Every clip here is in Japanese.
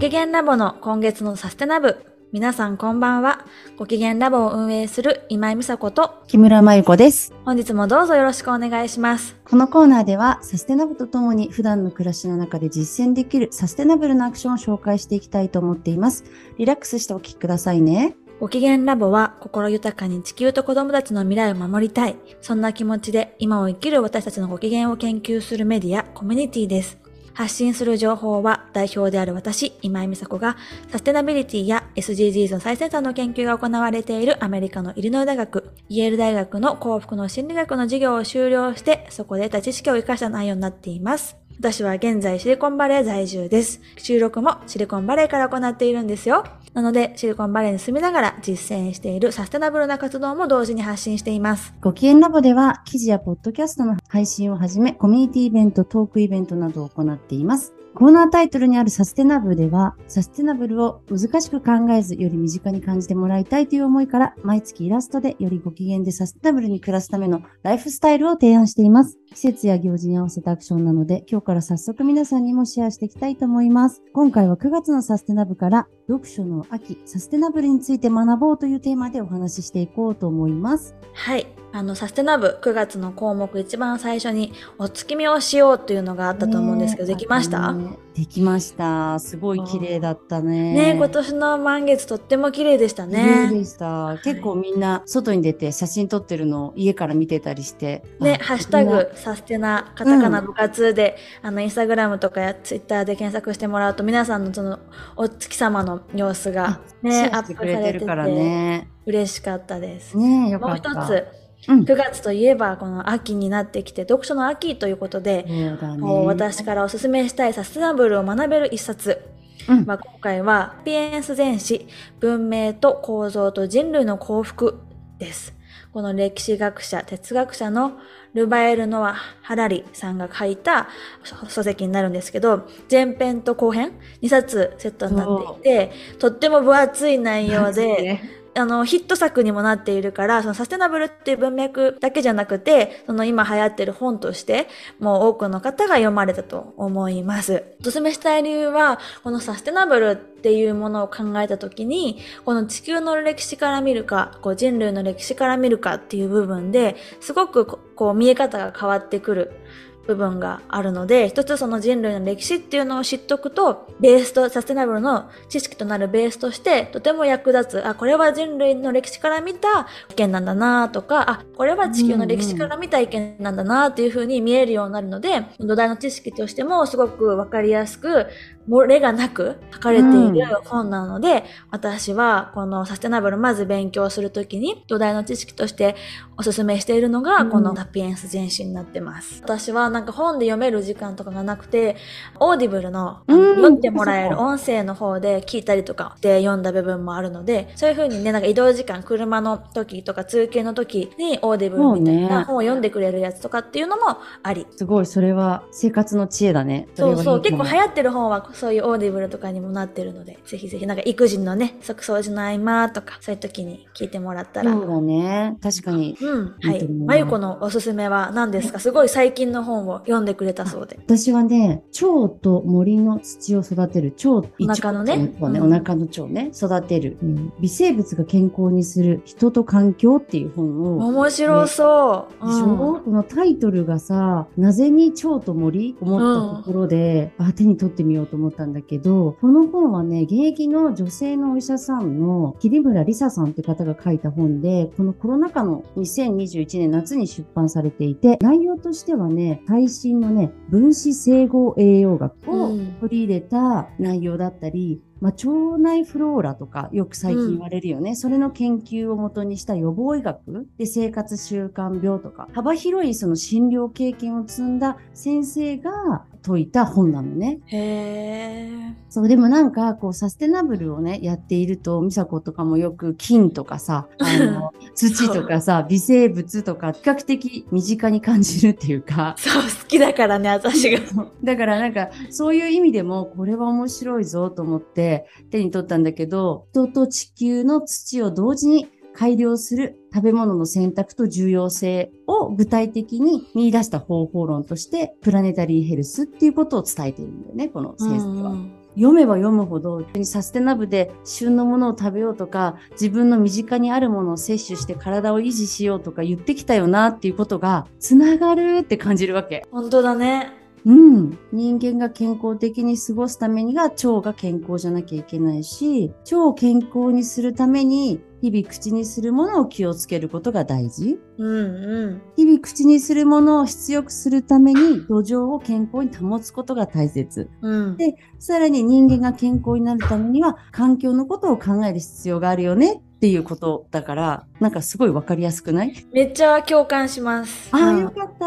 ご機嫌ラボの今月のサステナブ。皆さんこんばんは。ご機嫌ラボを運営する今井美佐子と木村真由子です。本日もどうぞよろしくお願いします。このコーナーではサステナブルとともに普段の暮らしの中で実践できるサステナブルなアクションを紹介していきたいと思っています。リラックスしてお聞きくださいね。ご機嫌ラボは心豊かに地球と子供たちの未来を守りたい。そんな気持ちで今を生きる私たちのご機嫌を研究するメディア、コミュニティです。発信する情報は代表である私、今井美佐子がサステナビリティや SDGs の最先端の研究が行われているアメリカのイリノイ大学、イェール大学の幸福の心理学の授業を修了して、そこで得た知識を活かした内容になっています。私は現在シリコンバレー在住です。収録もシリコンバレーから行っているんですよ。なので、シリコンバレーに住みながら実践しているサステナブルな活動も同時に発信しています。ご機嫌ラボでは記事やポッドキャストの配信をはじめコミュニティイベント、トークイベントなどを行っています。コーナータイトルにあるサステナブルでは、サステナブルを難しく考えず、より身近に感じてもらいたいという思いから、毎月イラストでよりご機嫌でサステナブルに暮らすためのライフスタイルを提案しています。季節や行事に合わせたアクションなので、今日から早速皆さんにもシェアしていきたいと思います。今回は9月のサステナブから、読書の秋、サステナブルについて学ぼうというテーマでお話ししていこうと思います。はい。あの、サステナブ9月の項目一番最初にお月見をしようというのがあったと思うんですけど、ねできましたねできました。すごい綺麗だったね。ね今年の満月とっても綺麗でした綺麗ね。でした。結構みんな外に出て写真撮ってるのを家から見てたりして。ね、あハッシュタグ、サステナ、カタカナ部活で、あの、インスタグラムとかやツイッターで検索してもらうと、皆さんのその、お月様の様子がね、アップされてるからね。嬉しかったです。ねえ、よもうかった。一つ、うん。9月といえば、この秋になってきて、読書の秋ということで、ね。私からおすすめしたいサステナブルを学べる一冊。うんまあ、今回は、サピエンス全史、文明と構造と人類の幸福です。この歴史学者、哲学者のルバエル・ノア・ハラリさんが書いた書籍になるんですけど、前編と後編2冊セットになっていて、とっても分厚い内容で、ねあの、ヒット作にもなっているから、そのサステナブルっていう文脈だけじゃなくて、その今流行ってる本として、もう多くの方が読まれたと思います。おすすめしたい理由は、このサステナブルっていうものを考えたときに、この地球の歴史から見るか、こう人類の歴史から見るかっていう部分で、すごくここう見え方が変わってくる。部分があるので、一つその人類の歴史っていうのを知っておくと、ベースと、サステナブルの知識となるベースとして、とても役立つ、あ、これは人類の歴史から見た意見なんだなとか、あ、これは地球の歴史から見た意見なんだなっていうふうに見えるようになるので、土台の知識としてもすごくわかりやすく、漏れがなく書かれている本なので、私はこのサステナブルまず勉強するときに土台の知識としておすすめしているのが、うん。このサピエンス全史になってます。私はなんか本で読める時間とかがなくて、 Audibleの読んでもらえる音声の方で聞いたりとかで読んだ部分もあるので、そういう風にね、なんか移動時間、車の時とか通勤の時に Audibleみたいな本を読んでくれるやつとかっていうのもあり。すごい、それは生活の知恵だね。そうそう、結構流行ってる本はそういう Audible とかにもなってるので、ぜひぜひなんか育児のね、即掃除の合間とか、そういう時に聞いてもらったら。そうだね。確かに。うん。はいまゆこのおすすめは何ですか？すごい最近の本を読んでくれたそうで。私はね、腸と森の土を育てる。腸、お腹のねね、うんお腹の腸ね、育てる、うん微生物が健康にする人と環境っていう本を、面白そう。でしょ、うんこのタイトルがさ、なぜに腸と森？思ったところで、あ、手に取ってみようと思ったんだけど、この本はね、現役の女性のお医者さんの桐村里紗さんって方が書いた本で、このコロナ禍の2021年夏に出版されていて、内容としてはね、最新のね、分子整合栄養学をうん。取り入れた内容だったり、まあ、腸内フローラとかよく最近言われるよね。それの研究をもとにした予防医学で生活習慣病とか幅広いその診療経験を積んだ先生が解いた本なのね。へー。そう、でもなんか、こう、サステナブルをね、やっていると、ミサコとかもよく菌とかさ、あの、土とかさ、微生物とか、比較的身近に感じるっていうか、そう、好きだからね、私が。だからなんか、そういう意味でも、これは面白いぞと思って手に取ったんだけど、人と地球の土を同時に改良する食べ物の選択と重要性を具体的に見出した方法論として、プラネタリーヘルスっていうことを伝えているんだよね、この先生は。読めば読むほどサステナブルで旬のものを食べようとか自分の身近にあるものを摂取して体を維持しようとか言ってきたよなっていうことがつながるって感じるわけ。本当だね。うん。人間が健康的に過ごすためには腸が健康じゃなきゃいけないし、腸を健康にするために日々口にするものを気をつけることが大事。うんうん。日々口にするものを質よくするために土壌を健康に保つことが大切。うん。でさらに人間が健康になるためには環境のことを考える必要があるよねっていうことだから、なんかすごいわかりやすくない？めっちゃ共感します。ああ、うんよかった。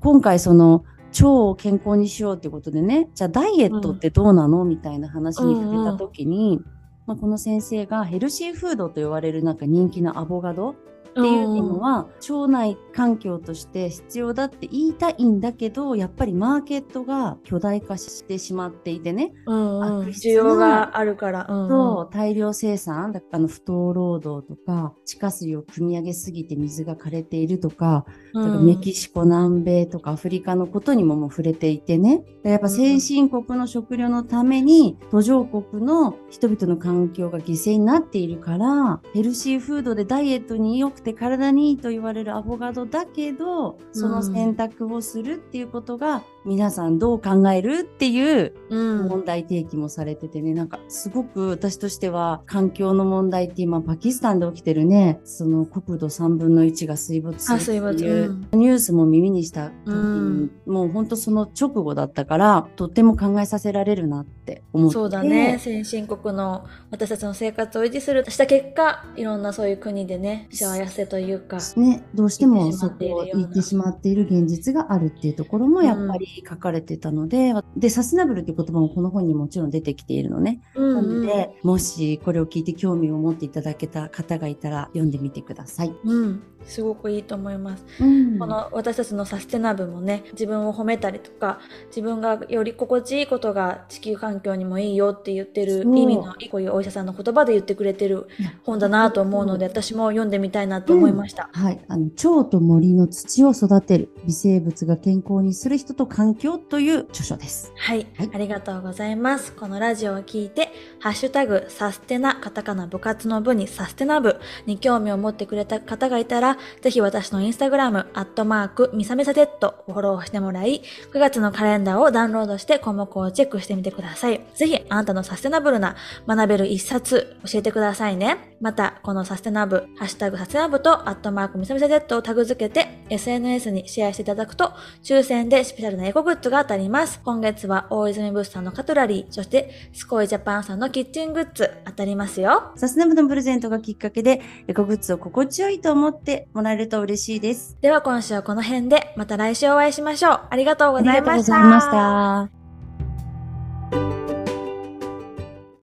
今回その腸を健康にしようってことでね、じゃあダイエットってどうなの、みたいな話に触れた時に、まあ、この先生がヘルシーフードと言われるなんか人気のアボカドっていうのは、腸内環境として必要だって言いたいんだけど、やっぱりマーケットが巨大化してしまっていてね、うんうん、悪質な需要があるから。うん。うんそう、大量生産、だあの不当労働とか、地下水を汲み上げすぎて水が枯れているとか、だからメキシコ、南米とかアフリカのことにももう触れていてね。やっぱ先進国の食料のために途上国の人々の環境が犠牲になっているから、ヘルシーフードでダイエットに良くて体にいいと言われるアボカドだけど、その選択をするっていうことが、皆さんどう考える？っていううん問題提起もされててね、なんかすごく私としては環境の問題って今パキスタンで起きてるね、その国土3分の1が水没する。っていううんニュースも耳にした時に、うんもう本当その直後だったから、とっても考えさせられるなって思って。そうだね。先進国の私たちの生活を維持するした結果、いろんなそういう国でね、幸せというか。ね、どうしてもそこを言ってしまっている現実があるっていうところもやっぱり書かれてたので、で、サステナブルっていう言葉もこの本にもちろん出てきているのね。うんなのうんで、もしこれを聞いて興味を持っていただけた方がいたら読んでみてください。うん、すごくいいと思います。うんこの私たちのサステナブもね自分を褒めたりとか自分がより心地いいことが地球環境にもいいよって言ってる意味のこういうお医者さんの言葉で言ってくれてる本だなと思うので私も読んでみたいなと思いました。はい。あの、腸と森の土を育てる、微生物が健康にする人と環境という著書です。はい、はいありがとうございます。このラジオを聞いて、ハッシュタグ、サステナ、カタカナ部活の部にサステナ部に興味を持ってくれた方がいたら、ぜひ私のインスタグラム、アットマーク、ミサミサテッドをフォローしてもらい、9月のカレンダーをダウンロードして項目をチェックしてみてください。ぜひ、あなたのサステナブルな学べる一冊教えてくださいね。また、このサステナブ、ハッシュタグサステナブとアットマークミサミサテッドをタグ付けて、SNS にシェアしていただくと、抽選でスペシャルなエコグッズが当たります。今月は大泉物産のカトラリー、そしてスコイジャパンさんのキッチングッズ当たりますよ。サステナブのプレゼントがきっかけで、エコグッズを心地よいと思っててもらえると嬉しいです。では今週はこの辺で、また来週お会いしましょう。ありがとうございました。ありがとうございました。